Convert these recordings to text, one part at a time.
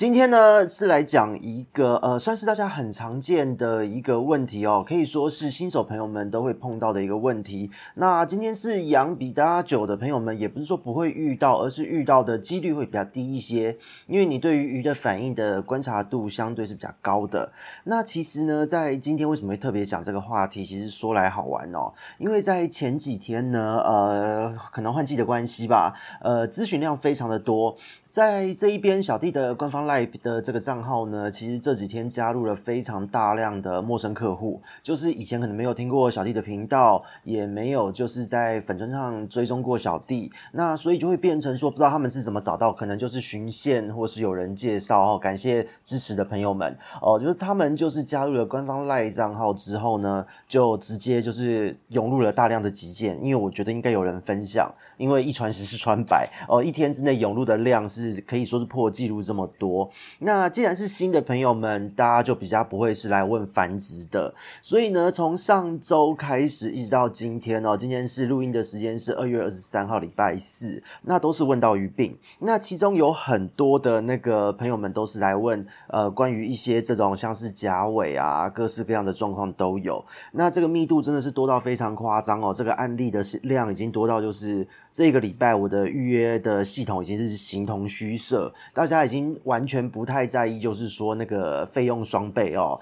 今天呢是来讲一个呃，算是大家很常见的一个问题哦，可以说是新手朋友们都会碰到的一个问题。那今天是养比大家久的朋友们，也不是说不会遇到，而是遇到的几率会比较低一些，因为你对于鱼的反应的观察度相对是比较高的。那其实呢，在今天为什么会特别讲这个话题？其实说来好玩哦，因为在前几天呢，呃，可能换季的关系吧，呃，咨询量非常的多。在这一边，小弟的官方 live 的这个账号呢，其实这几天加入了非常大量的陌生客户，就是以前可能没有听过小弟的频道，也没有就是在粉专上追踪过小弟，那所以就会变成说，不知道他们是怎么找到，可能就是寻线或是有人介绍哦，感谢支持的朋友们。哦，就是他们就是加入了官方 live 账号之后呢，就直接就是涌入了大量的急件，因为我觉得应该有人分享，因为一传十，十传百哦，一天之内涌入的量是。是可以说是破纪录这么多。那既然是新的朋友们，大家就比较不会是来问繁殖的。所以呢，从上周开始一直到今天哦，今天是录音的时间是二月二十三号礼拜四，那都是问到鱼病。那其中有很多的那个朋友们都是来问呃关于一些这种像是甲尾啊，各式各样的状况都有。那这个密度真的是多到非常夸张哦，这个案例的量已经多到就是这个礼拜我的预约的系统已经是形同虚设，大家已经完全不太在意，就是说那个费用双倍哦。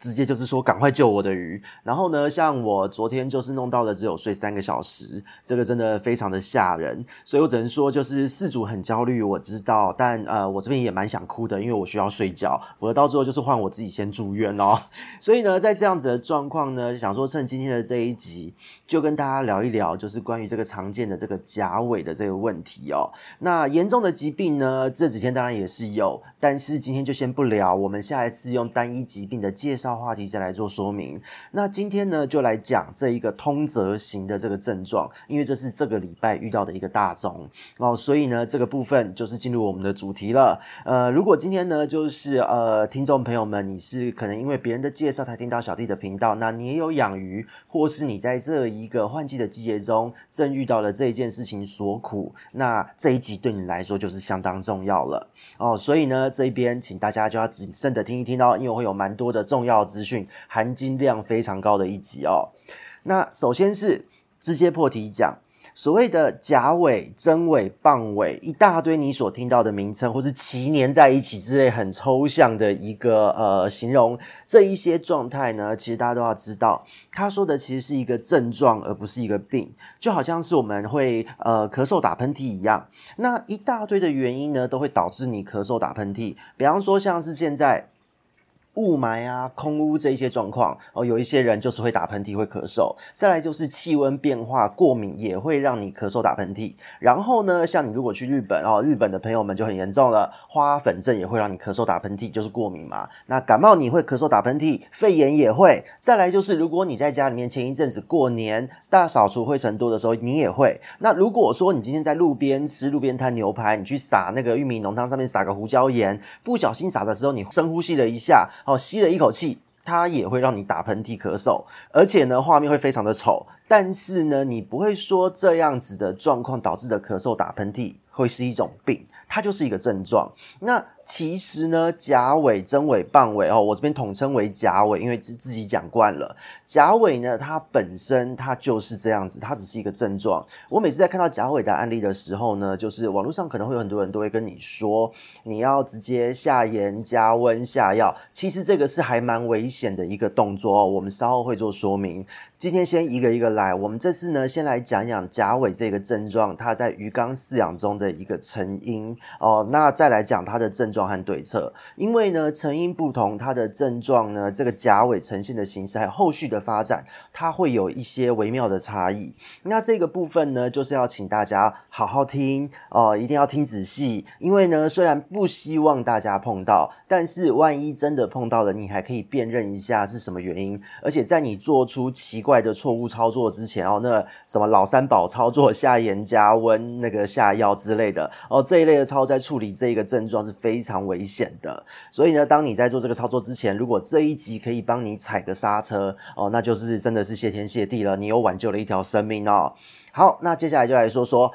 直接就是说，赶快救我的鱼。然后呢，像我昨天就是弄到了只有睡三个小时，这个真的非常的吓人。所以我只能说，就是事主很焦虑，我知道。但呃，我这边也蛮想哭的，因为我需要睡觉。否则到最后就是换我自己先住院哦。所以呢，在这样子的状况呢，想说趁今天的这一集，就跟大家聊一聊，就是关于这个常见的这个甲尾的这个问题哦。那严重的疾病呢，这几天当然也是有，但是今天就先不聊。我们下一次用单一疾病的介绍。话题再来做说明。那今天呢，就来讲这一个通则型的这个症状，因为这是这个礼拜遇到的一个大宗哦，所以呢，这个部分就是进入我们的主题了。呃，如果今天呢，就是呃，听众朋友们，你是可能因为别人的介绍才听到小弟的频道，那你也有养鱼，或是你在这一个换季的季节中正遇到了这一件事情所苦，那这一集对你来说就是相当重要了哦。所以呢，这一边请大家就要谨慎的听一听哦，因为会有蛮多的重要。资讯含金量非常高的一集哦。那首先是直接破题讲，所谓的甲尾、真尾、棒尾，一大堆你所听到的名称，或是鳍黏在一起之类很抽象的一个呃形容，这一些状态呢，其实大家都要知道，他说的其实是一个症状，而不是一个病，就好像是我们会呃咳嗽、打喷嚏一样，那一大堆的原因呢，都会导致你咳嗽、打喷嚏。比方说，像是现在。雾霾啊，空污这一些状况哦，有一些人就是会打喷嚏、会咳嗽。再来就是气温变化、过敏也会让你咳嗽、打喷嚏。然后呢，像你如果去日本哦，日本的朋友们就很严重了，花粉症也会让你咳嗽、打喷嚏，就是过敏嘛。那感冒你会咳嗽、打喷嚏，肺炎也会。再来就是，如果你在家里面前一阵子过年大扫除灰尘多的时候，你也会。那如果说你今天在路边吃路边摊牛排，你去撒那个玉米浓汤上面撒个胡椒盐，不小心撒的时候，你深呼吸了一下。哦，吸了一口气，它也会让你打喷嚏、咳嗽，而且呢，画面会非常的丑。但是呢，你不会说这样子的状况导致的咳嗽、打喷嚏会是一种病，它就是一个症状。那其实呢，甲尾、真尾、棒尾哦，我这边统称为甲尾，因为自自己讲惯了。甲尾呢，它本身它就是这样子，它只是一个症状。我每次在看到甲尾的案例的时候呢，就是网络上可能会有很多人都会跟你说，你要直接下盐、加温、下药。其实这个是还蛮危险的一个动作哦，我们稍后会做说明。今天先一个一个来，我们这次呢，先来讲讲甲尾这个症状，它在鱼缸饲养中的一个成因哦。那再来讲它的症状。和对策，因为呢，成因不同，它的症状呢，这个甲尾呈现的形式还有后续的发展，它会有一些微妙的差异。那这个部分呢，就是要请大家好好听哦，一定要听仔细，因为呢，虽然不希望大家碰到，但是万一真的碰到了，你还可以辨认一下是什么原因，而且在你做出奇怪。的错误操作之前哦，那什么老三宝操作下盐加温那个下药之类的哦，这一类的操作在处理这个症状是非非常危险的。所以呢，当你在做这个操作之前，如果这一集可以帮你踩个刹车哦，那就是真的是谢天谢地了，你又挽救了一条生命哦。好，那接下来就来说说。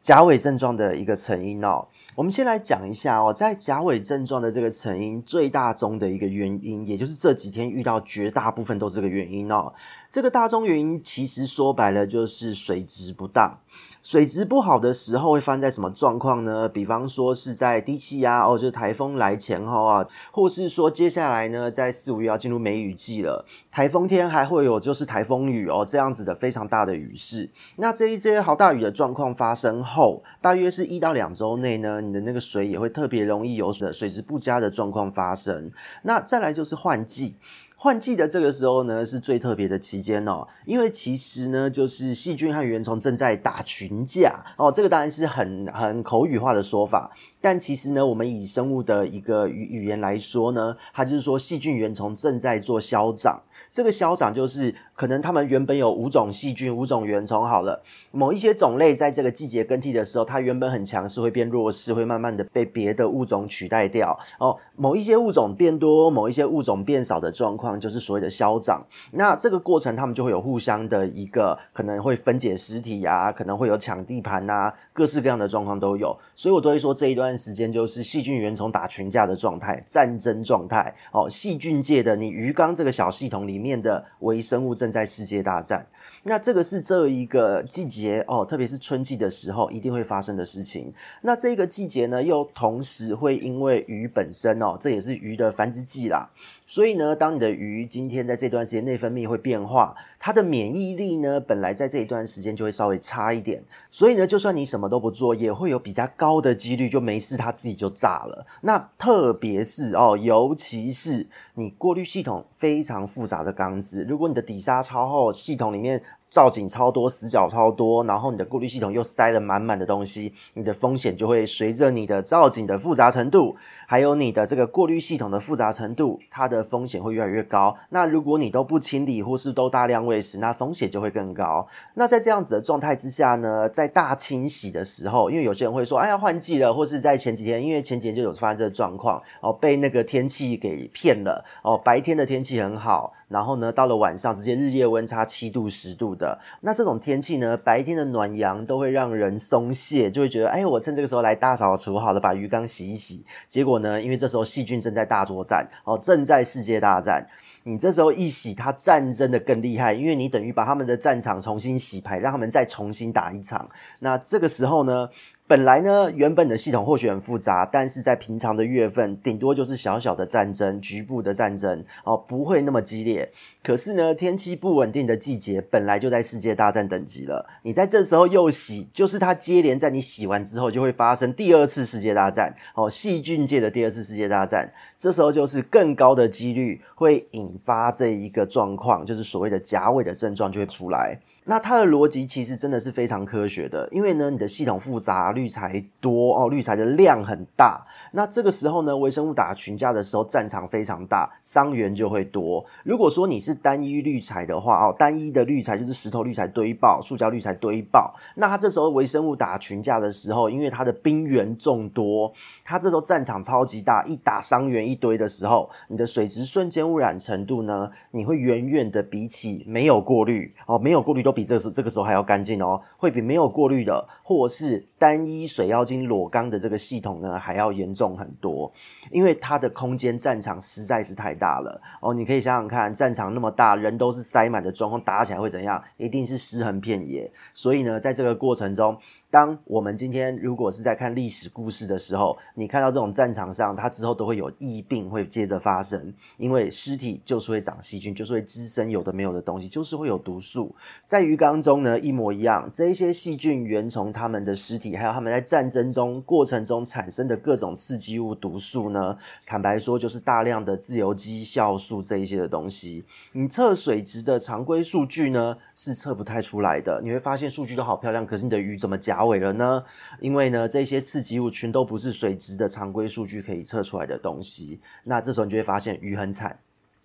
甲尾症状的一个成因哦，我们先来讲一下哦，在甲尾症状的这个成因最大宗的一个原因，也就是这几天遇到绝大部分都是这个原因哦。这个大宗原因其实说白了就是水质不当。水质不好的时候会发生在什么状况呢？比方说是在低气压哦，就是台风来前后啊，或是说接下来呢，在四五月要进入梅雨季了，台风天还会有就是台风雨哦，这样子的非常大的雨势。那这一些好大雨的状况发生后，大约是一到两周内呢，你的那个水也会特别容易有水水质不佳的状况发生。那再来就是换季。换季的这个时候呢，是最特别的期间哦，因为其实呢，就是细菌和原虫正在打群架哦，这个当然是很很口语化的说法，但其实呢，我们以生物的一个语语言来说呢，它就是说细菌原虫正在做消长。这个消长就是可能它们原本有五种细菌、五种原虫，好了，某一些种类在这个季节更替的时候，它原本很强势，会变弱势，会慢慢的被别的物种取代掉。哦，某一些物种变多，某一些物种变少的状况，就是所谓的消长。那这个过程，他们就会有互相的一个可能会分解尸体啊，可能会有抢地盘啊，各式各样的状况都有。所以我都会说这一段时间就是细菌原虫打群架的状态，战争状态。哦，细菌界的你鱼缸这个小系统里面。的微生物正在世界大战，那这个是这一个季节哦，特别是春季的时候一定会发生的事情。那这个季节呢，又同时会因为鱼本身哦，这也是鱼的繁殖季啦，所以呢，当你的鱼今天在这段时间内分泌会变化。它的免疫力呢，本来在这一段时间就会稍微差一点，所以呢，就算你什么都不做，也会有比较高的几率就没事，它自己就炸了。那特别是哦，尤其是你过滤系统非常复杂的缸子，如果你的底沙超厚，系统里面。造景超多，死角超多，然后你的过滤系统又塞了满满的东西，你的风险就会随着你的造景的复杂程度，还有你的这个过滤系统的复杂程度，它的风险会越来越高。那如果你都不清理或是都大量喂食，那风险就会更高。那在这样子的状态之下呢，在大清洗的时候，因为有些人会说，哎呀，换季了，或是在前几天，因为前几天就有发生这个状况，哦，被那个天气给骗了，哦，白天的天气很好。然后呢，到了晚上，直接日夜温差七度、十度的，那这种天气呢，白天的暖阳都会让人松懈，就会觉得，哎，我趁这个时候来大扫除，好了，把鱼缸洗一洗。结果呢，因为这时候细菌正在大作战，哦，正在世界大战，你这时候一洗，它战争的更厉害，因为你等于把他们的战场重新洗牌，让他们再重新打一场。那这个时候呢，本来呢，原本的系统或许很复杂，但是在平常的月份，顶多就是小小的战争、局部的战争哦，不会那么激烈。可是呢，天气不稳定的季节本来就在世界大战等级了，你在这时候又洗，就是它接连在你洗完之后就会发生第二次世界大战哦，细菌界的第二次世界大战，这时候就是更高的几率会引发这一个状况，就是所谓的甲尾的症状就会出来。那它的逻辑其实真的是非常科学的，因为呢，你的系统复杂，滤材多哦，滤材的量很大。那这个时候呢，微生物打群架的时候，战场非常大，伤员就会多。如果说你是单一滤材的话哦，单一的滤材就是石头滤材堆爆，塑胶滤材堆爆。那它这时候微生物打群架的时候，因为它的兵源众多，它这时候战场超级大，一打伤员一堆的时候，你的水质瞬间污染程度呢，你会远远的比起没有过滤哦，没有过滤都。比这时这个时候还要干净哦，会比没有过滤的，或是单一水妖精裸缸的这个系统呢还要严重很多，因为它的空间战场实在是太大了哦。你可以想想看，战场那么大，人都是塞满的状况，打起来会怎样？一定是尸横遍野。所以呢，在这个过程中，当我们今天如果是在看历史故事的时候，你看到这种战场上，它之后都会有疫病会接着发生，因为尸体就是会长细菌，就是会滋生有的没有的东西，就是会有毒素在。鱼缸中呢，一模一样，这一些细菌、原虫，它们的尸体，还有他们在战争中过程中产生的各种刺激物、毒素呢，坦白说，就是大量的自由基、酵素这一些的东西。你测水质的常规数据呢，是测不太出来的。你会发现数据都好漂亮，可是你的鱼怎么夹尾了呢？因为呢，这些刺激物群都不是水质的常规数据可以测出来的东西。那这时候你就会发现鱼很惨，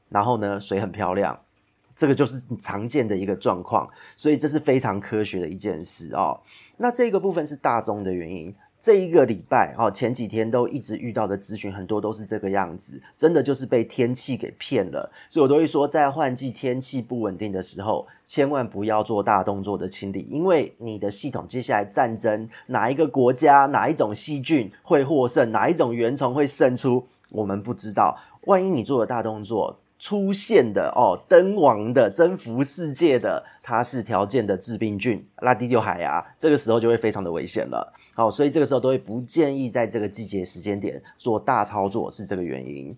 然后呢，水很漂亮。这个就是常见的一个状况，所以这是非常科学的一件事哦。那这个部分是大宗的原因。这一个礼拜哦，前几天都一直遇到的咨询很多都是这个样子，真的就是被天气给骗了。所以我都会说，在换季天气不稳定的时候，千万不要做大动作的清理，因为你的系统接下来战争，哪一个国家哪一种细菌会获胜，哪一种原虫会胜出，我们不知道。万一你做了大动作，出现的哦，灯王的征服世界的，它是条件的致病菌，拉蒂六海牙，这个时候就会非常的危险了。好，所以这个时候都会不建议在这个季节时间点做大操作，是这个原因。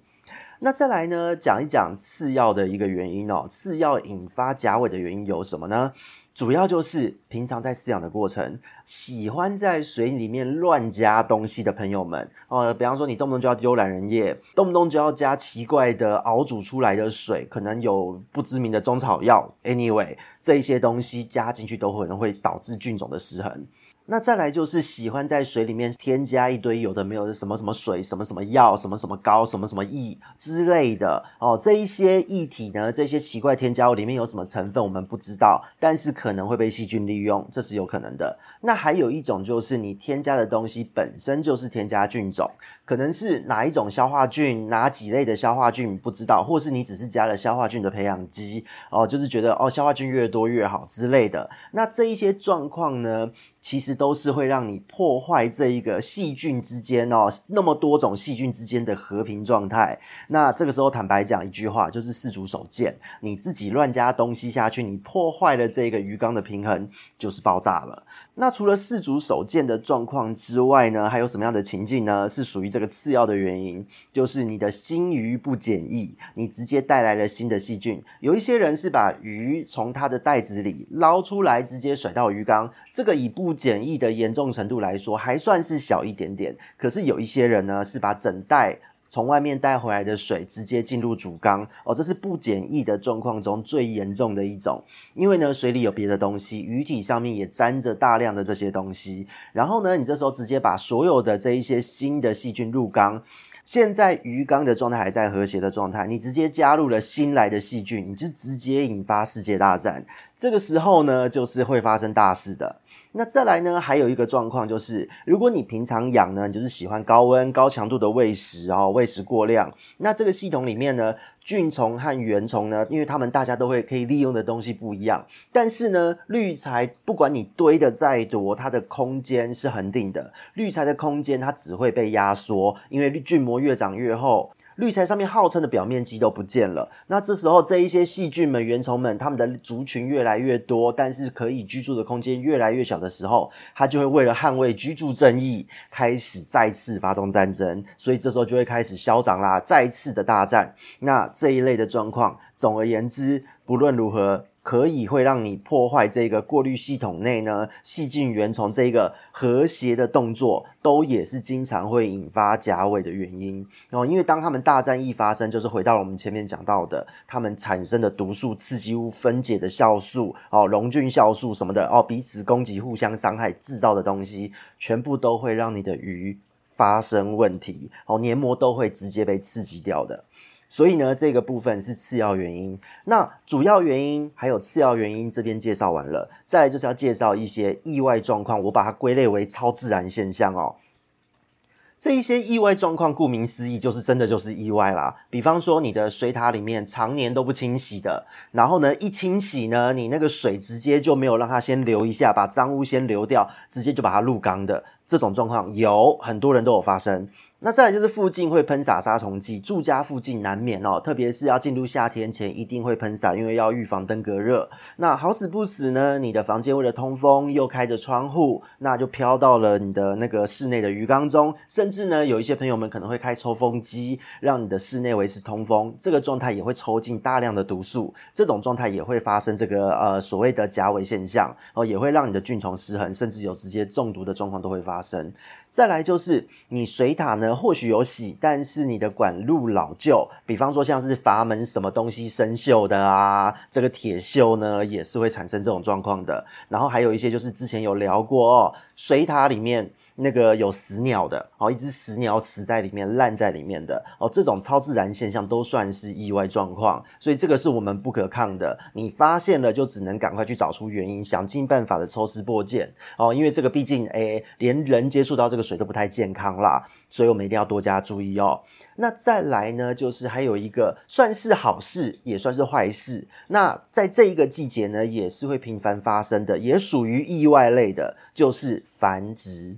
那再来呢，讲一讲次要的一个原因哦，次要引发甲尾的原因有什么呢？主要就是平常在饲养的过程，喜欢在水里面乱加东西的朋友们哦，比方说你动不动就要丢懒人液，动不动就要加奇怪的熬煮出来的水，可能有不知名的中草药，anyway，这一些东西加进去都可能会导致菌种的失衡。那再来就是喜欢在水里面添加一堆有的没有的什么什么水、什么什么药、什么什么膏、什么什么液之类的哦，这一些液体呢，这些奇怪添加物里面有什么成分我们不知道，但是可能会被细菌利用，这是有可能的。那还有一种就是你添加的东西本身就是添加菌种，可能是哪一种消化菌、哪几类的消化菌不知道，或是你只是加了消化菌的培养基哦，就是觉得哦消化菌越多越好之类的。那这一些状况呢，其实。都是会让你破坏这一个细菌之间哦，那么多种细菌之间的和平状态。那这个时候坦白讲一句话，就是四足手贱，你自己乱加东西下去，你破坏了这个鱼缸的平衡，就是爆炸了。那除了四足手贱的状况之外呢，还有什么样的情境呢？是属于这个次要的原因，就是你的新鱼不检疫，你直接带来了新的细菌。有一些人是把鱼从它的袋子里捞出来，直接甩到鱼缸，这个以不检疫的严重程度来说，还算是小一点点。可是有一些人呢，是把整袋。从外面带回来的水直接进入主缸哦，这是不检疫的状况中最严重的一种。因为呢，水里有别的东西，鱼体上面也沾着大量的这些东西。然后呢，你这时候直接把所有的这一些新的细菌入缸。现在鱼缸的状态还在和谐的状态，你直接加入了新来的细菌，你就直接引发世界大战。这个时候呢，就是会发生大事的。那再来呢，还有一个状况就是，如果你平常养呢，你就是喜欢高温高强度的喂食，然后喂食过量，那这个系统里面呢，菌虫和原虫呢，因为它们大家都会可以利用的东西不一样，但是呢，滤材不管你堆的再多，它的空间是恒定的。滤材的空间它只会被压缩，因为菌膜越长越厚。滤材上面号称的表面积都不见了，那这时候这一些细菌们、原虫们，它们的族群越来越多，但是可以居住的空间越来越小的时候，它就会为了捍卫居住正义，开始再次发动战争，所以这时候就会开始嚣张啦，再次的大战。那这一类的状况，总而言之，不论如何。可以会让你破坏这个过滤系统内呢，细菌原虫这个和谐的动作，都也是经常会引发甲尾的原因哦。因为当他们大战一发生，就是回到了我们前面讲到的，他们产生的毒素、刺激物分解的酵素哦，溶菌酵素什么的哦，彼此攻击、互相伤害制造的东西，全部都会让你的鱼发生问题哦，黏膜都会直接被刺激掉的。所以呢，这个部分是次要原因。那主要原因还有次要原因，这边介绍完了，再来就是要介绍一些意外状况，我把它归类为超自然现象哦。这一些意外状况，顾名思义，就是真的就是意外啦。比方说，你的水塔里面常年都不清洗的，然后呢，一清洗呢，你那个水直接就没有让它先流一下，把脏污先流掉，直接就把它入缸的。这种状况有很多人都有发生。那再来就是附近会喷洒杀虫剂，住家附近难免哦，特别是要进入夏天前一定会喷洒，因为要预防登革热。那好死不死呢，你的房间为了通风又开着窗户，那就飘到了你的那个室内的鱼缸中，甚至呢，有一些朋友们可能会开抽风机，让你的室内维持通风，这个状态也会抽进大量的毒素，这种状态也会发生这个呃所谓的甲尾现象哦，也会让你的菌虫失衡，甚至有直接中毒的状况都会发发生。再来就是你水塔呢，或许有洗，但是你的管路老旧，比方说像是阀门什么东西生锈的啊，这个铁锈呢也是会产生这种状况的。然后还有一些就是之前有聊过哦，水塔里面那个有死鸟的哦，一只死鸟死在里面烂在里面的哦，这种超自然现象都算是意外状况，所以这个是我们不可抗的。你发现了就只能赶快去找出原因，想尽办法的抽丝剥茧哦，因为这个毕竟诶，连人接触到这个。水都不太健康啦，所以我们一定要多加注意哦。那再来呢，就是还有一个算是好事，也算是坏事。那在这一个季节呢，也是会频繁发生的，也属于意外类的，就是繁殖。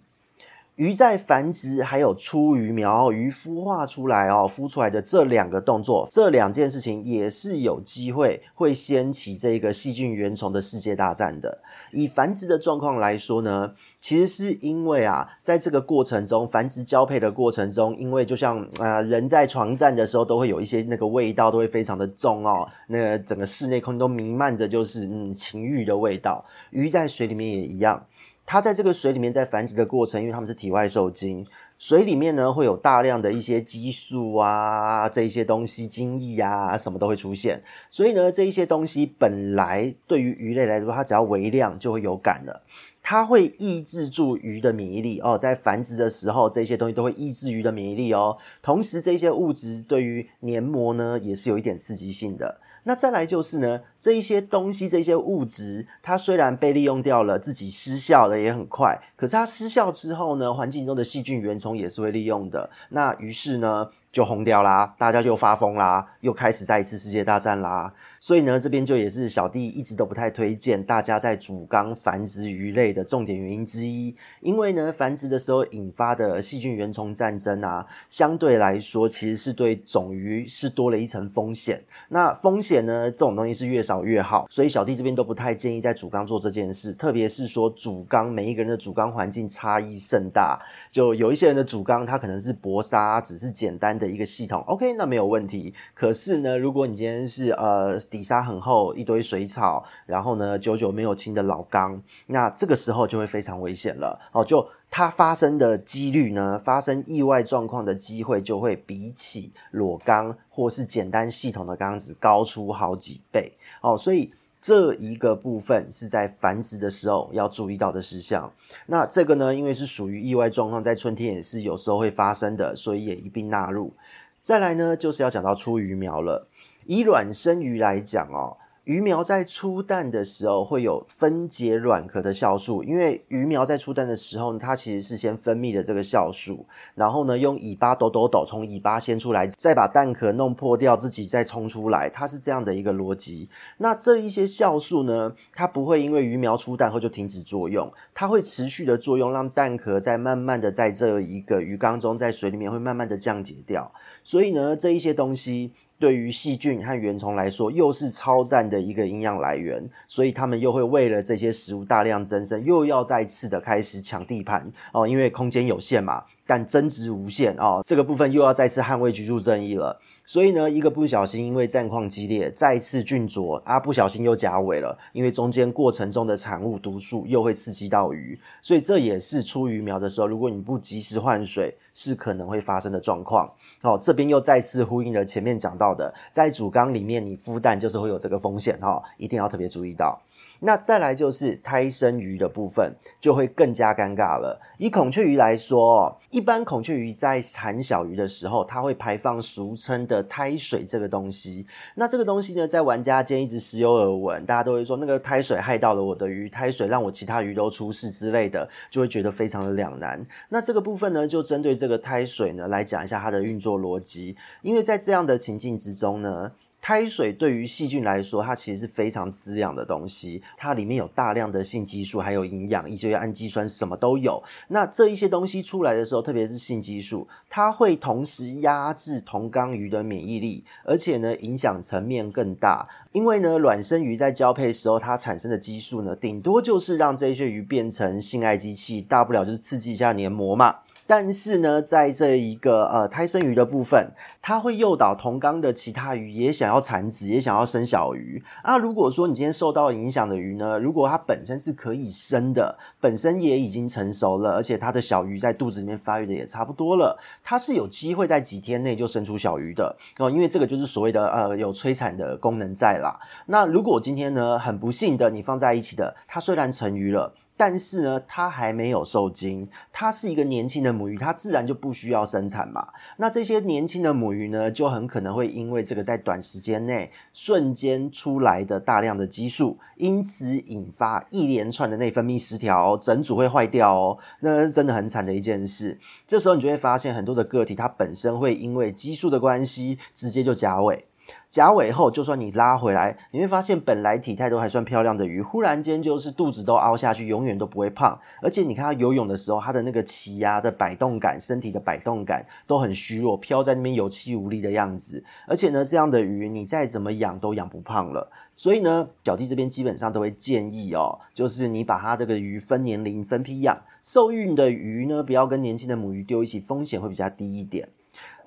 鱼在繁殖，还有出鱼苗、鱼孵化出来哦，孵出来的这两个动作，这两件事情也是有机会会掀起这个细菌原虫的世界大战的。以繁殖的状况来说呢，其实是因为啊，在这个过程中，繁殖交配的过程中，因为就像啊、人在床战的时候，都会有一些那个味道，都会非常的重哦，那个整个室内空都弥漫着就是嗯情欲的味道。鱼在水里面也一样。它在这个水里面在繁殖的过程，因为它们是体外受精，水里面呢会有大量的一些激素啊，这一些东西，精液啊，什么都会出现。所以呢，这一些东西本来对于鱼类来说，它只要微量就会有感了，它会抑制住鱼的免疫力哦。在繁殖的时候，这些东西都会抑制鱼的免疫力哦。同时，这些物质对于黏膜呢也是有一点刺激性的。那再来就是呢，这一些东西，这些物质，它虽然被利用掉了，自己失效的也很快，可是它失效之后呢，环境中的细菌原虫也是会利用的。那于是呢，就轰掉啦，大家就发疯啦，又开始再一次世界大战啦。所以呢，这边就也是小弟一直都不太推荐大家在主缸繁殖鱼类的重点原因之一，因为呢，繁殖的时候引发的细菌原虫战争啊，相对来说其实是对种鱼是多了一层风险。那风险呢，这种东西是越少越好，所以小弟这边都不太建议在主缸做这件事，特别是说主缸每一个人的主缸环境差异甚大，就有一些人的主缸它可能是薄纱，只是简单的一个系统，OK，那没有问题。可是呢，如果你今天是呃。底沙很厚，一堆水草，然后呢，久久没有清的老缸，那这个时候就会非常危险了哦。就它发生的几率呢，发生意外状况的机会就会比起裸缸或是简单系统的缸子高出好几倍哦。所以这一个部分是在繁殖的时候要注意到的事项。那这个呢，因为是属于意外状况，在春天也是有时候会发生的，所以也一并纳入。再来呢，就是要讲到出鱼苗了。以卵生鱼来讲哦，鱼苗在出蛋的时候会有分解卵壳的酵素，因为鱼苗在出蛋的时候，它其实是先分泌的这个酵素，然后呢用尾巴抖抖抖，从尾巴先出来，再把蛋壳弄破掉，自己再冲出来，它是这样的一个逻辑。那这一些酵素呢，它不会因为鱼苗出蛋后就停止作用，它会持续的作用，让蛋壳在慢慢的在这一个鱼缸中，在水里面会慢慢的降解掉。所以呢，这一些东西。对于细菌和原虫来说，又是超赞的一个营养来源，所以他们又会为了这些食物大量增生，又要再次的开始抢地盘哦，因为空间有限嘛。但增值无限哦，这个部分又要再次捍卫居住正义了。所以呢，一个不小心，因为战况激烈，再次菌浊啊，不小心又夹尾了。因为中间过程中的产物毒素又会刺激到鱼，所以这也是出鱼苗的时候，如果你不及时换水，是可能会发生的状况。哦，这边又再次呼应了前面讲到的，在主缸里面你孵蛋就是会有这个风险哈，一定要特别注意到。那再来就是胎生鱼的部分，就会更加尴尬了。以孔雀鱼来说，一般孔雀鱼在产小鱼的时候，它会排放俗称的胎水这个东西。那这个东西呢，在玩家间一直时有耳闻，大家都会说那个胎水害到了我的鱼，胎水让我其他鱼都出事之类的，就会觉得非常的两难。那这个部分呢，就针对这个胎水呢来讲一下它的运作逻辑，因为在这样的情境之中呢。胎水对于细菌来说，它其实是非常滋养的东西。它里面有大量的性激素，还有营养，一些氨基酸，什么都有。那这一些东西出来的时候，特别是性激素，它会同时压制同缸鱼的免疫力，而且呢，影响层面更大。因为呢，卵生鱼在交配时候，它产生的激素呢，顶多就是让这些鱼变成性爱机器，大不了就是刺激一下黏膜嘛。但是呢，在这一个呃胎生鱼的部分，它会诱导同缸的其他鱼也想要产子，也想要生小鱼。啊，如果说你今天受到影响的鱼呢，如果它本身是可以生的，本身也已经成熟了，而且它的小鱼在肚子里面发育的也差不多了，它是有机会在几天内就生出小鱼的哦，因为这个就是所谓的呃有催产的功能在啦。那如果今天呢，很不幸的你放在一起的，它虽然成鱼了。但是呢，它还没有受精，它是一个年轻的母鱼，它自然就不需要生产嘛。那这些年轻的母鱼呢，就很可能会因为这个在短时间内瞬间出来的大量的激素，因此引发一连串的内分泌失调，整组会坏掉哦。那是真的很惨的一件事。这时候你就会发现，很多的个体它本身会因为激素的关系，直接就加尾。夹尾后，就算你拉回来，你会发现本来体态都还算漂亮的鱼，忽然间就是肚子都凹下去，永远都不会胖。而且你看它游泳的时候，它的那个鳍呀的摆动感，身体的摆动感都很虚弱，飘在那边有气无力的样子。而且呢，这样的鱼你再怎么养都养不胖了。所以呢，小弟这边基本上都会建议哦，就是你把它这个鱼分年龄分批养，受孕的鱼呢，不要跟年轻的母鱼丢一起，风险会比较低一点。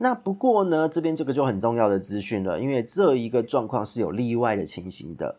那不过呢，这边这个就很重要的资讯了，因为这一个状况是有例外的情形的。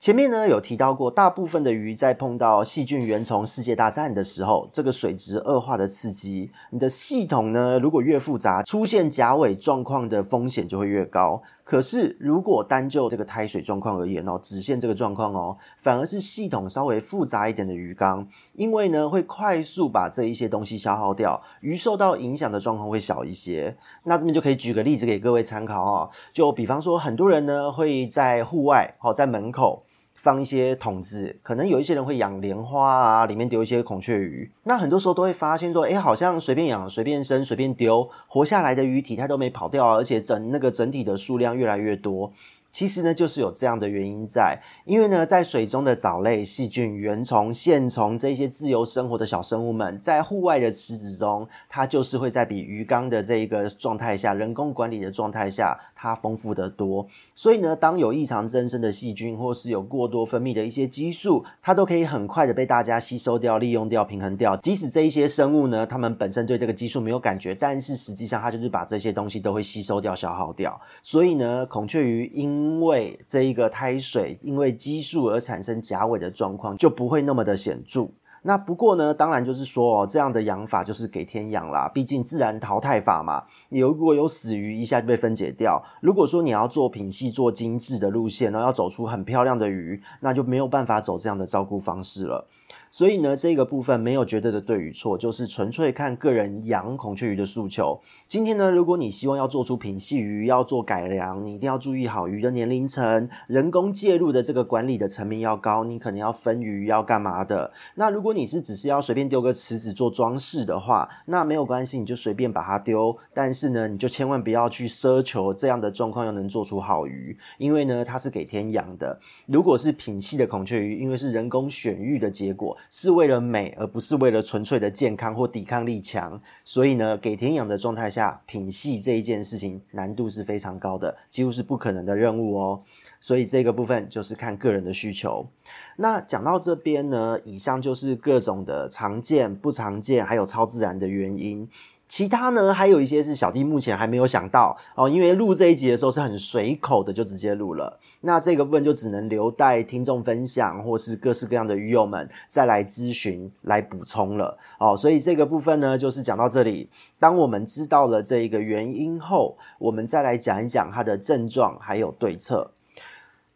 前面呢有提到过，大部分的鱼在碰到细菌原虫世界大战的时候，这个水质恶化的刺激，你的系统呢如果越复杂，出现甲尾状况的风险就会越高。可是如果单就这个胎水状况而言哦，只限这个状况哦，反而是系统稍微复杂一点的鱼缸，因为呢会快速把这一些东西消耗掉，鱼受到影响的状况会小一些。那这边就可以举个例子给各位参考哦，就比方说很多人呢会在户外哦，在门口。放一些桶子，可能有一些人会养莲花啊，里面丢一些孔雀鱼。那很多时候都会发现说，诶，好像随便养、随便生、随便丢，活下来的鱼体态都没跑掉，而且整那个整体的数量越来越多。其实呢，就是有这样的原因在，因为呢，在水中的藻类、细菌、原虫、线虫这些自由生活的小生物们，在户外的池子中，它就是会在比鱼缸的这一个状态下，人工管理的状态下，它丰富得多。所以呢，当有异常增生的细菌，或是有过多分泌的一些激素，它都可以很快的被大家吸收掉、利用掉、平衡掉。即使这一些生物呢，它们本身对这个激素没有感觉，但是实际上它就是把这些东西都会吸收掉、消耗掉。所以呢，孔雀鱼因因为这一个胎水，因为激素而产生夹尾的状况就不会那么的显著。那不过呢，当然就是说哦，这样的养法就是给天养啦，毕竟自然淘汰法嘛。有如果有死鱼，一下就被分解掉。如果说你要做品系、做精致的路线，然后要走出很漂亮的鱼，那就没有办法走这样的照顾方式了。所以呢，这个部分没有绝对的对与错，就是纯粹看个人养孔雀鱼的诉求。今天呢，如果你希望要做出品系鱼，要做改良，你一定要注意好鱼的年龄层，人工介入的这个管理的层面要高，你可能要分鱼，要干嘛的。那如果你是只是要随便丢个池子做装饰的话，那没有关系，你就随便把它丢。但是呢，你就千万不要去奢求这样的状况又能做出好鱼，因为呢，它是给天养的。如果是品系的孔雀鱼，因为是人工选育的结果。是为了美，而不是为了纯粹的健康或抵抗力强。所以呢，给天养的状态下，品系这一件事情难度是非常高的，几乎是不可能的任务哦。所以这个部分就是看个人的需求。那讲到这边呢，以上就是各种的常见、不常见，还有超自然的原因。其他呢，还有一些是小弟目前还没有想到哦，因为录这一集的时候是很随口的，就直接录了。那这个部分就只能留待听众分享，或是各式各样的鱼友们再来咨询、来补充了哦。所以这个部分呢，就是讲到这里。当我们知道了这一个原因后，我们再来讲一讲它的症状还有对策。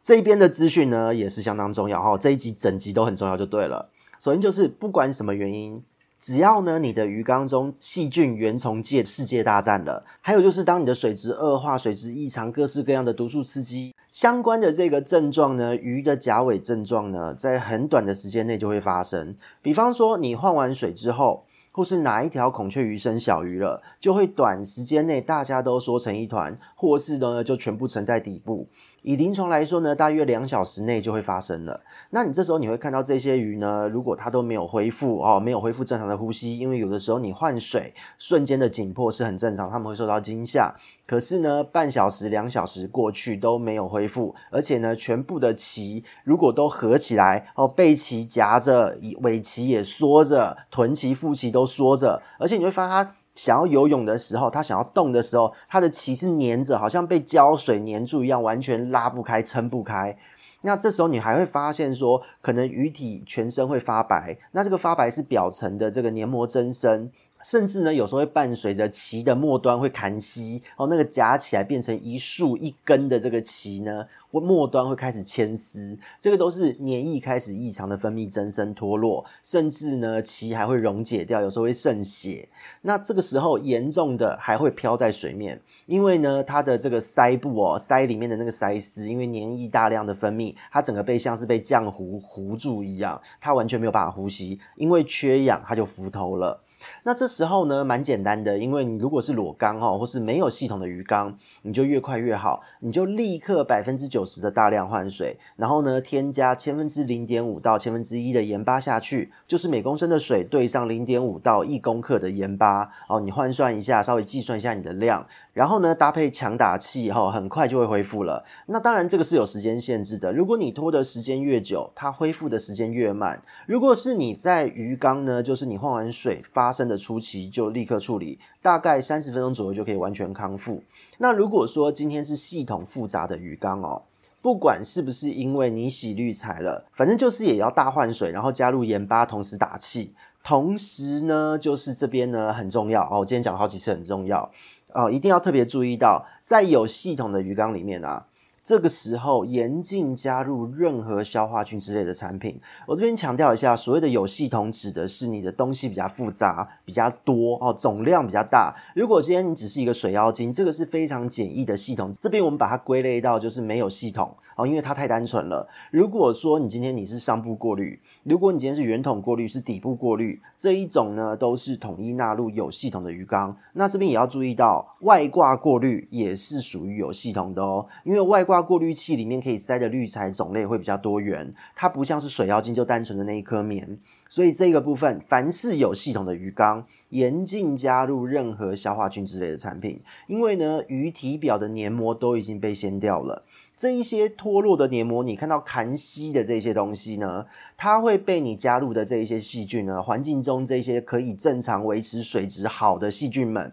这边的资讯呢，也是相当重要哈。这一集整集都很重要，就对了。首先就是不管什么原因。只要呢，你的鱼缸中细菌原虫界世界大战了，还有就是当你的水质恶化、水质异常、各式各样的毒素刺激相关的这个症状呢，鱼的夹尾症状呢，在很短的时间内就会发生。比方说，你换完水之后，或是哪一条孔雀鱼生小鱼了，就会短时间内大家都缩成一团，或是呢就全部沉在底部。以临床来说呢，大约两小时内就会发生了。那你这时候你会看到这些鱼呢，如果它都没有恢复哦，没有恢复正常的呼吸，因为有的时候你换水瞬间的紧迫是很正常，它们会受到惊吓。可是呢，半小时、两小时过去都没有恢复，而且呢，全部的鳍如果都合起来哦，背鳍夹着，尾鳍也缩着，臀鳍、腹鳍都都缩着，而且你会发现它想要游泳的时候，他想要动的时候，他的鳍是粘着，好像被胶水粘住一样，完全拉不开、撑不开。那这时候你还会发现说，可能鱼体全身会发白，那这个发白是表层的这个黏膜增生。甚至呢，有时候会伴随着鳍的末端会砍丝，哦，那个夹起来变成一束一根的这个鳍呢，末端会开始牵丝，这个都是黏液开始异常的分泌增生脱落，甚至呢，鳍还会溶解掉，有时候会渗血。那这个时候严重的还会飘在水面，因为呢，它的这个鳃部哦，鳃里面的那个鳃丝，因为黏液大量的分泌，它整个被像是被浆糊糊住一样，它完全没有办法呼吸，因为缺氧，它就浮头了。那这时候呢，蛮简单的，因为你如果是裸缸哈，或是没有系统的鱼缸，你就越快越好，你就立刻百分之九十的大量换水，然后呢，添加千分之零点五到千分之一的盐巴下去，就是每公升的水兑上零点五到一公克的盐巴哦，你换算一下，稍微计算一下你的量。然后呢，搭配强打气哈，很快就会恢复了。那当然，这个是有时间限制的。如果你拖的时间越久，它恢复的时间越慢。如果是你在鱼缸呢，就是你换完水发生的初期就立刻处理，大概三十分钟左右就可以完全康复。那如果说今天是系统复杂的鱼缸哦，不管是不是因为你洗滤材了，反正就是也要大换水，然后加入盐巴，同时打气。同时呢，就是这边呢很重要哦，我今天讲了好几次很重要。哦，一定要特别注意到，在有系统的鱼缸里面啊。这个时候严禁加入任何消化菌之类的产品。我这边强调一下，所谓的有系统指的是你的东西比较复杂、比较多哦，总量比较大。如果今天你只是一个水妖精，这个是非常简易的系统。这边我们把它归类到就是没有系统哦，因为它太单纯了。如果说你今天你是上部过滤，如果你今天是圆筒过滤，是底部过滤，这一种呢都是统一纳入有系统的鱼缸。那这边也要注意到，外挂过滤也是属于有系统的哦，因为外挂。挂过滤器里面可以塞的滤材种类会比较多元，它不像是水妖精就单纯的那一颗棉，所以这个部分凡是有系统的鱼缸，严禁加入任何消化菌之类的产品，因为呢鱼体表的黏膜都已经被掀掉了，这一些脱落的黏膜，你看到痰稀的这些东西呢，它会被你加入的这一些细菌呢，环境中这些可以正常维持水质好的细菌们。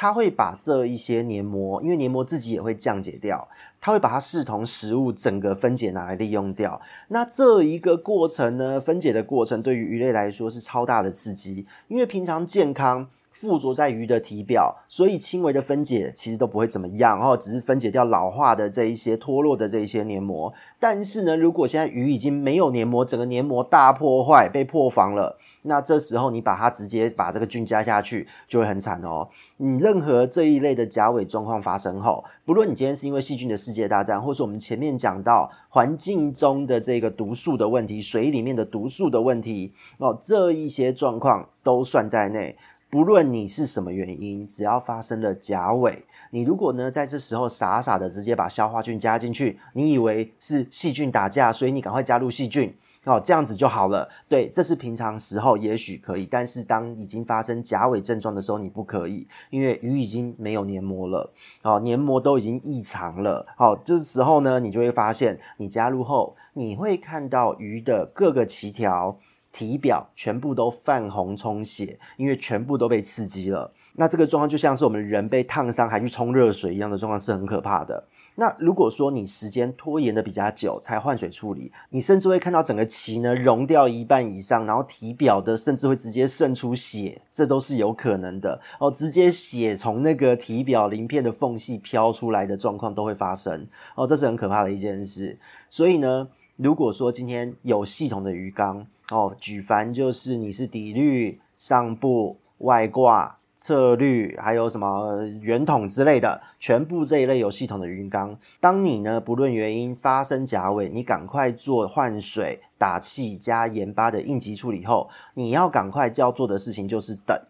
它会把这一些黏膜，因为黏膜自己也会降解掉，它会把它视同食物，整个分解拿来利用掉。那这一个过程呢，分解的过程对于鱼类来说是超大的刺激，因为平常健康。附着在鱼的体表，所以轻微的分解其实都不会怎么样，哦，只是分解掉老化的这一些脱落的这一些黏膜。但是呢，如果现在鱼已经没有黏膜，整个黏膜大破坏被破防了，那这时候你把它直接把这个菌加下去，就会很惨哦。你任何这一类的甲尾状况发生后，不论你今天是因为细菌的世界大战，或是我们前面讲到环境中的这个毒素的问题，水里面的毒素的问题哦，这一些状况都算在内。不论你是什么原因，只要发生了甲尾，你如果呢在这时候傻傻的直接把消化菌加进去，你以为是细菌打架，所以你赶快加入细菌哦，这样子就好了。对，这是平常时候也许可以，但是当已经发生甲尾症状的时候，你不可以，因为鱼已经没有黏膜了哦，黏膜都已经异常了。好，这时候呢，你就会发现，你加入后，你会看到鱼的各个鳍条。体表全部都泛红充血，因为全部都被刺激了。那这个状况就像是我们人被烫伤还去冲热水一样的状况，是很可怕的。那如果说你时间拖延的比较久才换水处理，你甚至会看到整个鳍呢溶掉一半以上，然后体表的甚至会直接渗出血，这都是有可能的哦。直接血从那个体表鳞片的缝隙飘出来的状况都会发生哦，这是很可怕的一件事。所以呢，如果说今天有系统的鱼缸，哦，举凡就是你是底滤、上部、外挂、侧滤，还有什么圆筒之类的，全部这一类有系统的鱼缸，当你呢不论原因发生甲尾，你赶快做换水、打气、加盐巴的应急处理后，你要赶快要做的事情就是等，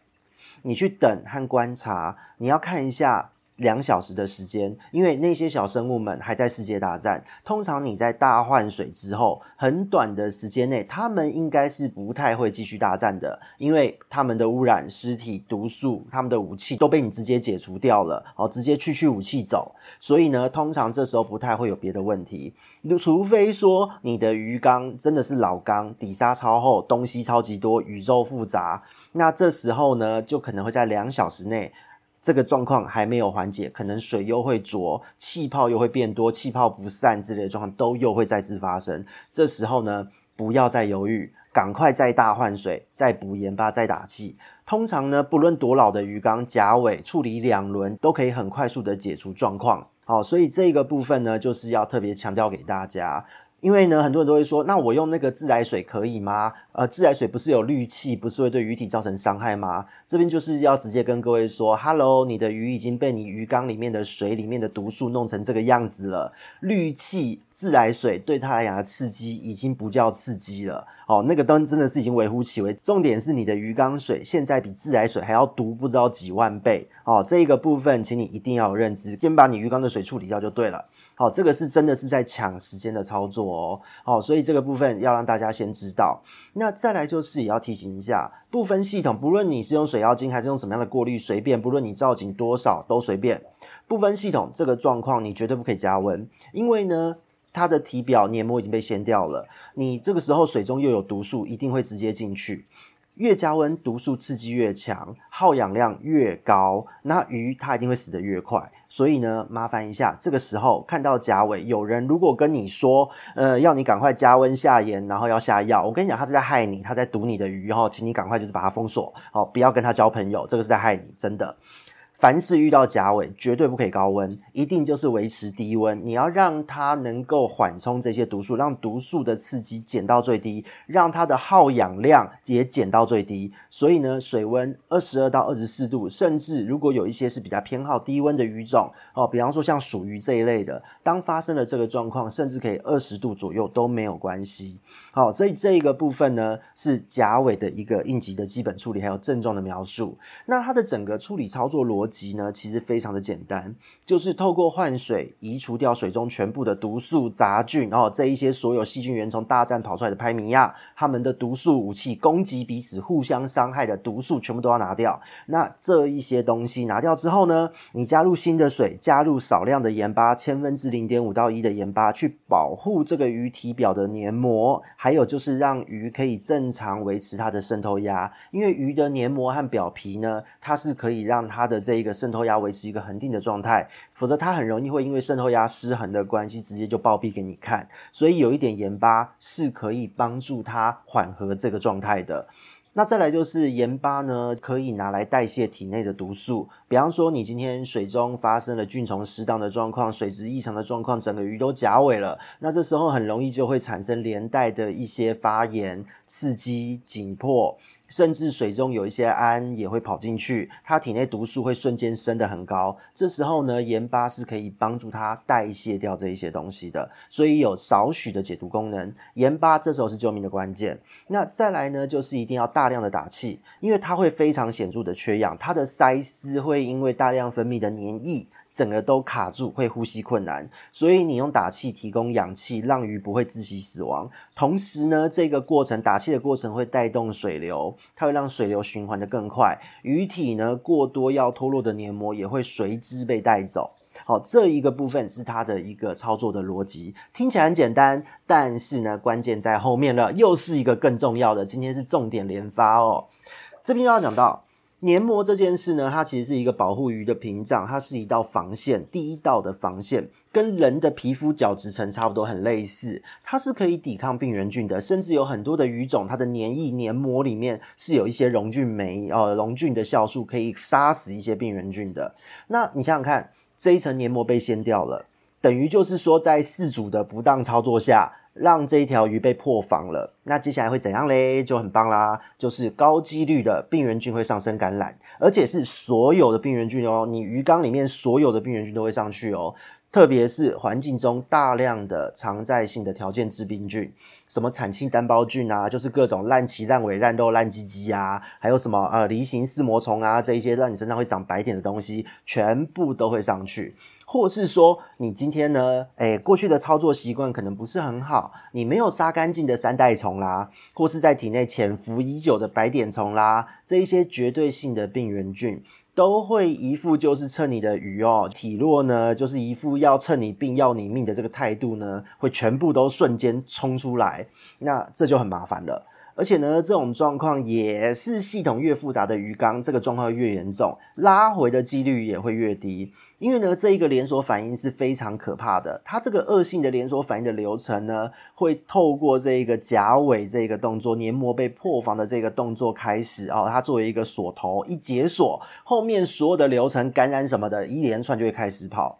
你去等和观察，你要看一下两小时的时间，因为那些小生物们还在世界大战。通常你在大换水之后，很短的时间内，他们应该是不太会继续大战的，因为他们的污染、尸体、毒素、他们的武器都被你直接解除掉了，哦，直接去去武器走。所以呢，通常这时候不太会有别的问题，除非说你的鱼缸真的是老缸，底沙超厚，东西超级多，宇宙复杂，那这时候呢，就可能会在两小时内。这个状况还没有缓解，可能水又会浊，气泡又会变多，气泡不散之类的状况都又会再次发生。这时候呢，不要再犹豫，赶快再大换水，再补盐巴，再打气。通常呢，不论多老的鱼缸，甲尾处理两轮都可以很快速的解除状况。好，所以这个部分呢，就是要特别强调给大家。因为呢，很多人都会说，那我用那个自来水可以吗？呃，自来水不是有氯气，不是会对鱼体造成伤害吗？这边就是要直接跟各位说，Hello，你的鱼已经被你鱼缸里面的水里面的毒素弄成这个样子了，氯气。自来水对它来讲的刺激已经不叫刺激了，哦，那个灯真的是已经微乎其微。重点是你的鱼缸水现在比自来水还要毒，不知道几万倍，哦，这一个部分请你一定要有认知，先把你鱼缸的水处理掉就对了。好，这个是真的是在抢时间的操作哦，好，所以这个部分要让大家先知道。那再来就是也要提醒一下，不分系统，不论你是用水妖精还是用什么样的过滤，随便，不论你造景多少都随便。不分系统这个状况你绝对不可以加温，因为呢。它的体表黏膜已经被掀掉了，你这个时候水中又有毒素，一定会直接进去。越加温，毒素刺激越强，耗氧量越高，那鱼它一定会死得越快。所以呢，麻烦一下，这个时候看到甲尾有人如果跟你说，呃，要你赶快加温下盐，然后要下药，我跟你讲，他是在害你，他在毒你的鱼哈，请你赶快就是把它封锁，好，不要跟他交朋友，这个是在害你，真的。凡是遇到甲尾，绝对不可以高温，一定就是维持低温。你要让它能够缓冲这些毒素，让毒素的刺激减到最低，让它的耗氧量也减到最低。所以呢，水温二十二到二十四度，甚至如果有一些是比较偏好低温的鱼种哦，比方说像鼠鱼这一类的，当发生了这个状况，甚至可以二十度左右都没有关系。好，所以这一个部分呢，是甲尾的一个应急的基本处理，还有症状的描述。那它的整个处理操作逻辑。级呢，其实非常的简单，就是透过换水移除掉水中全部的毒素杂菌，然后这一些所有细菌原虫大战跑出来的拍米亚，他们的毒素武器攻击彼此互相伤害的毒素全部都要拿掉。那这一些东西拿掉之后呢，你加入新的水，加入少量的盐巴，千分之零点五到一的盐巴，去保护这个鱼体表的黏膜，还有就是让鱼可以正常维持它的渗透压，因为鱼的黏膜和表皮呢，它是可以让它的这一个渗透压维持一个恒定的状态，否则它很容易会因为渗透压失衡的关系，直接就暴毙给你看。所以有一点盐巴是可以帮助它缓和这个状态的。那再来就是盐巴呢，可以拿来代谢体内的毒素。比方说，你今天水中发生了菌虫失当的状况、水质异常的状况，整个鱼都夹尾了，那这时候很容易就会产生连带的一些发炎、刺激、紧迫。甚至水中有一些氨也会跑进去，它体内毒素会瞬间升得很高。这时候呢，盐巴是可以帮助它代谢掉这一些东西的，所以有少许的解毒功能。盐巴这时候是救命的关键。那再来呢，就是一定要大量的打气，因为它会非常显著的缺氧，它的鳃丝会因为大量分泌的黏液。整个都卡住，会呼吸困难，所以你用打气提供氧气，让鱼不会窒息死亡。同时呢，这个过程打气的过程会带动水流，它会让水流循环得更快。鱼体呢，过多要脱落的黏膜也会随之被带走。好，这一个部分是它的一个操作的逻辑，听起来很简单，但是呢，关键在后面了，又是一个更重要的。今天是重点连发哦，这边要讲到。黏膜这件事呢，它其实是一个保护鱼的屏障，它是一道防线，第一道的防线，跟人的皮肤角质层差不多，很类似，它是可以抵抗病原菌的，甚至有很多的鱼种，它的黏液黏膜里面是有一些溶菌酶，呃，溶菌的酵素可以杀死一些病原菌的。那你想想看，这一层黏膜被掀掉了，等于就是说，在四组的不当操作下。让这一条鱼被破防了，那接下来会怎样嘞？就很棒啦，就是高几率的病原菌会上升感染，而且是所有的病原菌哦，你鱼缸里面所有的病原菌都会上去哦。特别是环境中大量的常在性的条件致病菌，什么产气单胞菌啊，就是各种烂鳍、烂尾、烂肉、烂鸡鸡啊，还有什么呃梨形似膜虫啊，这一些让你身上会长白点的东西，全部都会上去。或是说你今天呢，诶，过去的操作习惯可能不是很好，你没有杀干净的三代虫啦，或是在体内潜伏已久的白点虫啦，这一些绝对性的病原菌，都会一副就是趁你的鱼哦，体弱呢，就是一副要趁你病要你命的这个态度呢，会全部都瞬间冲出来，那这就很麻烦了。而且呢，这种状况也是系统越复杂的鱼缸，这个状况越严重，拉回的几率也会越低。因为呢，这一个连锁反应是非常可怕的。它这个恶性的连锁反应的流程呢，会透过这个甲尾这个动作，黏膜被破防的这个动作开始哦，它作为一个锁头，一解锁，后面所有的流程、感染什么的，一连串就会开始跑。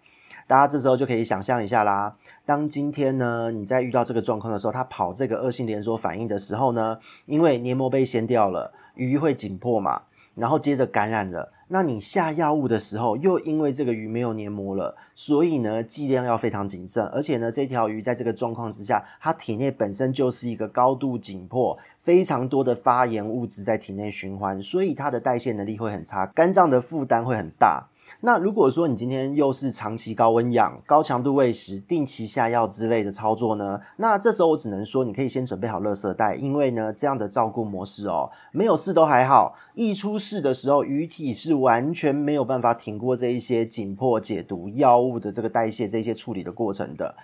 大家这时候就可以想象一下啦。当今天呢，你在遇到这个状况的时候，它跑这个恶性连锁反应的时候呢，因为黏膜被掀掉了，鱼会紧迫嘛，然后接着感染了。那你下药物的时候，又因为这个鱼没有黏膜了，所以呢，剂量要非常谨慎。而且呢，这条鱼在这个状况之下，它体内本身就是一个高度紧迫，非常多的发炎物质在体内循环，所以它的代谢能力会很差，肝脏的负担会很大。那如果说你今天又是长期高温养、高强度喂食、定期下药之类的操作呢？那这时候我只能说，你可以先准备好垃圾袋，因为呢，这样的照顾模式哦，没有事都还好，一出事的时候，鱼体是完全没有办法挺过这一些紧迫、解毒、药物的这个代谢、这些处理的过程的。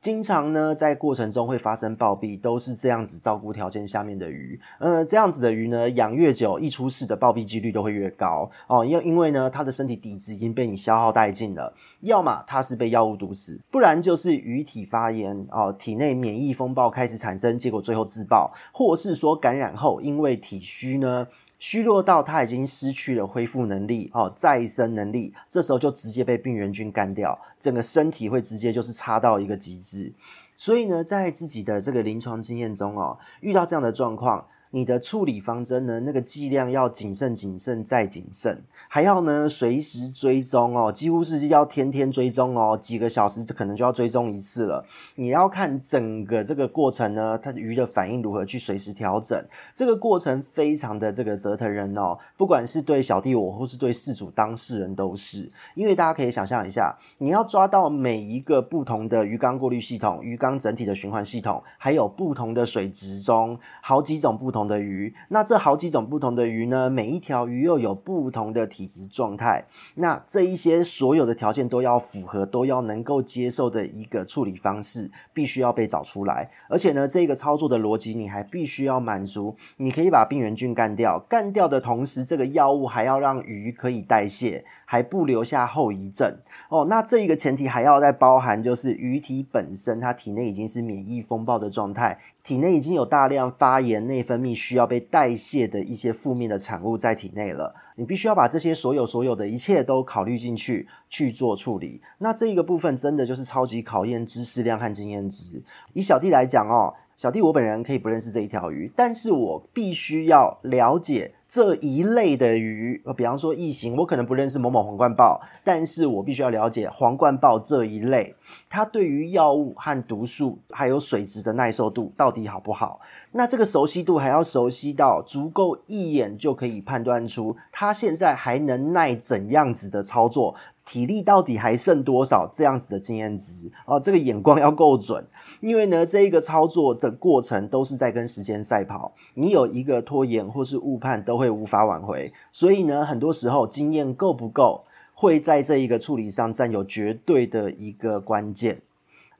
经常呢，在过程中会发生暴毙，都是这样子照顾条件下面的鱼。呃，这样子的鱼呢，养越久，一出事的暴毙几率都会越高哦。因因为呢，它的身体底子已经被你消耗殆尽了，要么它是被药物毒死，不然就是鱼体发炎哦，体内免疫风暴开始产生，结果最后自爆，或是说感染后因为体虚呢。虚弱到他已经失去了恢复能力哦，再生能力，这时候就直接被病原菌干掉，整个身体会直接就是差到一个极致。所以呢，在自己的这个临床经验中哦，遇到这样的状况。你的处理方针呢？那个剂量要谨慎、谨慎再谨慎，还要呢随时追踪哦，几乎是要天天追踪哦，几个小时可能就要追踪一次了。你要看整个这个过程呢，它的鱼的反应如何去随时调整。这个过程非常的这个折腾人哦，不管是对小弟我或是对事主当事人都是，因为大家可以想象一下，你要抓到每一个不同的鱼缸过滤系统、鱼缸整体的循环系统，还有不同的水质中好几种不同。不同的鱼，那这好几种不同的鱼呢，每一条鱼又有不同的体质状态，那这一些所有的条件都要符合，都要能够接受的一个处理方式，必须要被找出来。而且呢，这个操作的逻辑你还必须要满足，你可以把病原菌干掉，干掉的同时，这个药物还要让鱼可以代谢，还不留下后遗症哦。那这一个前提还要再包含，就是鱼体本身它体内已经是免疫风暴的状态。体内已经有大量发炎、内分泌需要被代谢的一些负面的产物在体内了，你必须要把这些所有所有的一切都考虑进去去做处理。那这一个部分真的就是超级考验知识量和经验值。以小弟来讲哦，小弟我本人可以不认识这一条鱼，但是我必须要了解。这一类的鱼，比方说异形，我可能不认识某某皇冠豹，但是我必须要了解皇冠豹这一类，它对于药物和毒素还有水质的耐受度到底好不好？那这个熟悉度还要熟悉到足够一眼就可以判断出它现在还能耐怎样子的操作。体力到底还剩多少？这样子的经验值哦，这个眼光要够准，因为呢，这一个操作的过程都是在跟时间赛跑，你有一个拖延或是误判，都会无法挽回。所以呢，很多时候经验够不够，会在这一个处理上占有绝对的一个关键。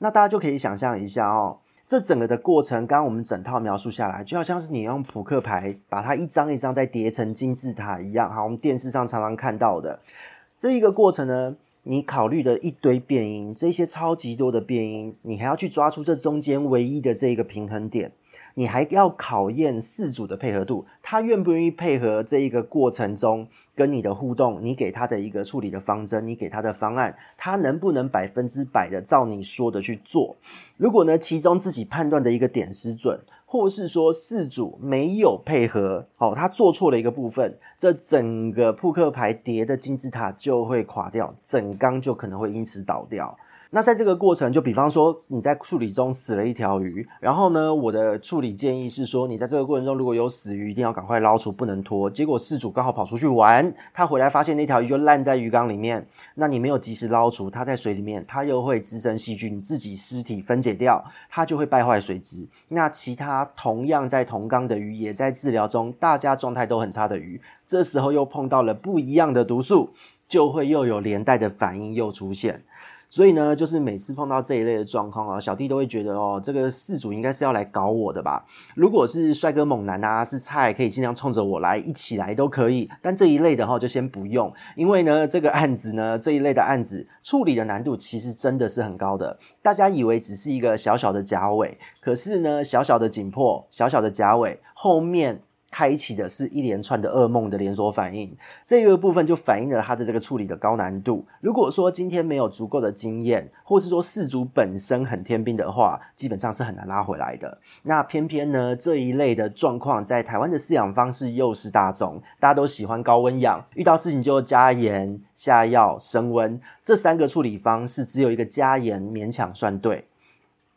那大家就可以想象一下哦，这整个的过程，刚刚我们整套描述下来，就好像是你用扑克牌把它一张一张再叠成金字塔一样，好，我们电视上常常看到的。这一个过程呢，你考虑的一堆变因，这些超级多的变因，你还要去抓出这中间唯一的这一个平衡点，你还要考验四组的配合度，他愿不愿意配合这一个过程中跟你的互动，你给他的一个处理的方针，你给他的方案，他能不能百分之百的照你说的去做？如果呢，其中自己判断的一个点失准。或是说四组没有配合，哦，他做错了一个部分，这整个扑克牌叠的金字塔就会垮掉，整缸就可能会因此倒掉。那在这个过程，就比方说你在处理中死了一条鱼，然后呢，我的处理建议是说，你在这个过程中如果有死鱼，一定要赶快捞出，不能拖。结果事主刚好跑出去玩，他回来发现那条鱼就烂在鱼缸里面，那你没有及时捞出，它在水里面，它又会滋生细菌，自己尸体分解掉，它就会败坏水质。那其他同样在同缸的鱼也在治疗中，大家状态都很差的鱼，这时候又碰到了不一样的毒素，就会又有连带的反应又出现。所以呢，就是每次碰到这一类的状况啊，小弟都会觉得哦，这个事主应该是要来搞我的吧？如果是帅哥猛男啊，是菜，可以尽量冲着我来，一起来都可以。但这一类的哈，就先不用，因为呢，这个案子呢，这一类的案子处理的难度其实真的是很高的。大家以为只是一个小小的夹尾，可是呢，小小的紧迫，小小的夹尾后面。开启的是一连串的噩梦的连锁反应，这个部分就反映了他的这个处理的高难度。如果说今天没有足够的经验，或是说饲主本身很天兵的话，基本上是很难拉回来的。那偏偏呢，这一类的状况在台湾的饲养方式又是大众，大家都喜欢高温养，遇到事情就加盐、下药、升温，这三个处理方式只有一个加盐勉强算对，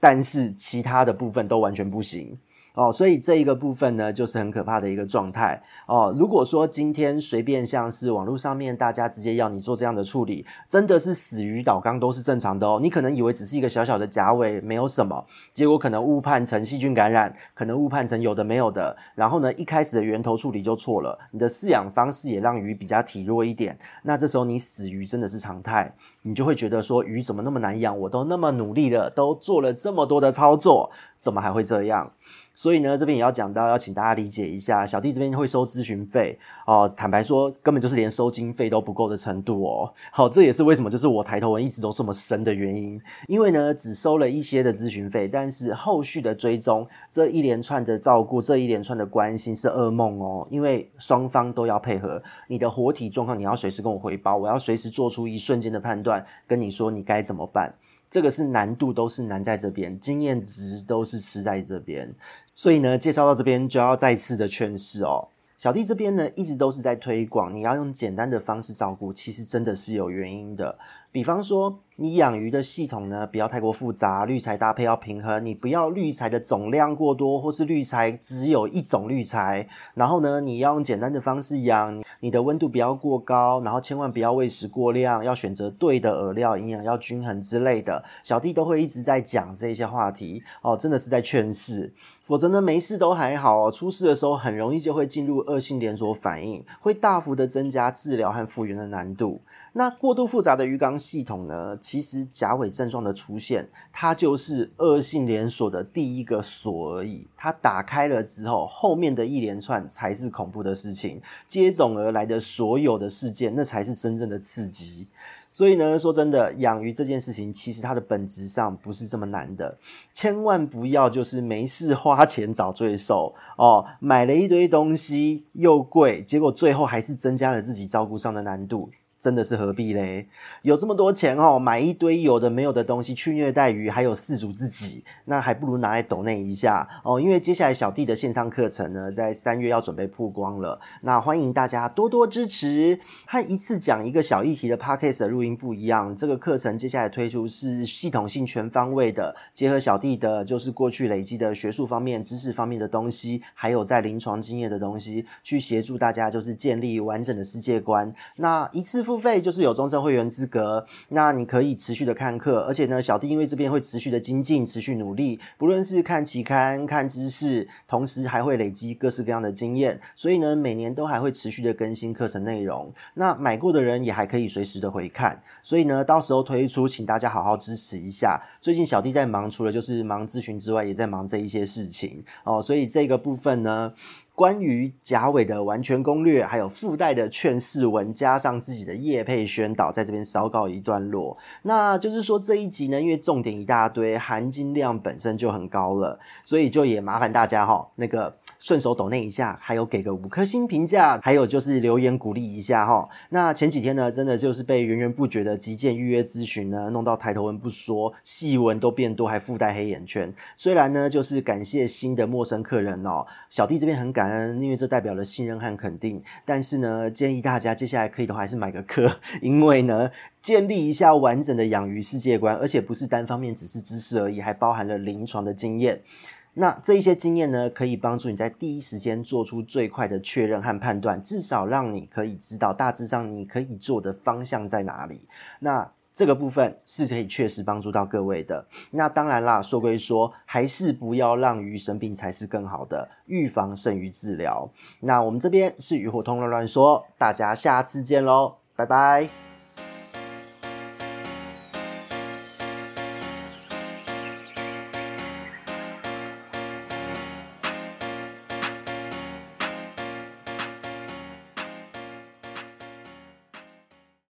但是其他的部分都完全不行。哦，所以这一个部分呢，就是很可怕的一个状态哦。如果说今天随便像是网络上面大家直接要你做这样的处理，真的是死鱼倒缸都是正常的哦。你可能以为只是一个小小的甲尾，没有什么，结果可能误判成细菌感染，可能误判成有的没有的。然后呢，一开始的源头处理就错了，你的饲养方式也让鱼比较体弱一点。那这时候你死鱼真的是常态，你就会觉得说鱼怎么那么难养？我都那么努力了，都做了这么多的操作。怎么还会这样？所以呢，这边也要讲到，要请大家理解一下，小弟这边会收咨询费哦。坦白说，根本就是连收经费都不够的程度哦。好，这也是为什么就是我抬头纹一直都这么深的原因。因为呢，只收了一些的咨询费，但是后续的追踪，这一连串的照顾，这一连串的关心是噩梦哦。因为双方都要配合，你的活体状况你要随时跟我回报，我要随时做出一瞬间的判断，跟你说你该怎么办。这个是难度都是难在这边，经验值都是吃在这边，所以呢，介绍到这边就要再次的劝示哦，小弟这边呢一直都是在推广，你要用简单的方式照顾，其实真的是有原因的，比方说。你养鱼的系统呢，不要太过复杂，滤材搭配要平衡。你不要滤材的总量过多，或是滤材只有一种滤材。然后呢，你要用简单的方式养，你的温度不要过高，然后千万不要喂食过量，要选择对的饵料，营养要均衡之类的。小弟都会一直在讲这些话题哦，真的是在劝世。否则呢，没事都还好哦，出事的时候很容易就会进入恶性连锁反应，会大幅的增加治疗和复原的难度。那过度复杂的鱼缸系统呢，其实夹尾症状的出现，它就是恶性连锁的第一个锁而已。它打开了之后，后面的一连串才是恐怖的事情，接踵而来的所有的事件，那才是真正的刺激。所以呢，说真的，养鱼这件事情，其实它的本质上不是这么难的，千万不要就是没事花钱找罪受哦，买了一堆东西又贵，结果最后还是增加了自己照顾上的难度。真的是何必嘞？有这么多钱哦，买一堆有的没有的东西去虐待鱼，还有饲主自己，那还不如拿来抖内一下哦。因为接下来小弟的线上课程呢，在三月要准备曝光了，那欢迎大家多多支持。和一次讲一个小议题的 Podcast 的录音不一样，这个课程接下来推出是系统性、全方位的，结合小弟的就是过去累积的学术方面、知识方面的东西，还有在临床经验的东西，去协助大家就是建立完整的世界观。那一次。付费就是有终身会员资格，那你可以持续的看课，而且呢，小弟因为这边会持续的精进、持续努力，不论是看期刊、看知识，同时还会累积各式各样的经验，所以呢，每年都还会持续的更新课程内容。那买过的人也还可以随时的回看，所以呢，到时候推出，请大家好好支持一下。最近小弟在忙，除了就是忙咨询之外，也在忙这一些事情哦，所以这个部分呢。关于贾伟的完全攻略，还有附带的劝世文，加上自己的业配宣导，在这边稍告一段落。那就是说这一集呢，因为重点一大堆，含金量本身就很高了，所以就也麻烦大家哈，那个顺手抖那一下，还有给个五颗星评价，还有就是留言鼓励一下哈。那前几天呢，真的就是被源源不绝的急件预约咨询呢，弄到抬头纹不说，细纹都变多，还附带黑眼圈。虽然呢，就是感谢新的陌生客人哦，小弟这边很感。感恩，因为这代表了信任和肯定。但是呢，建议大家接下来可以的话还是买个课，因为呢，建立一下完整的养鱼世界观，而且不是单方面只是知识而已，还包含了临床的经验。那这一些经验呢，可以帮助你在第一时间做出最快的确认和判断，至少让你可以知道大致上你可以做的方向在哪里。那这个部分是可以确实帮助到各位的。那当然啦，说归说，还是不要让鱼生病才是更好的，预防胜于治疗。那我们这边是鱼活通乱乱说，大家下次见喽，拜拜。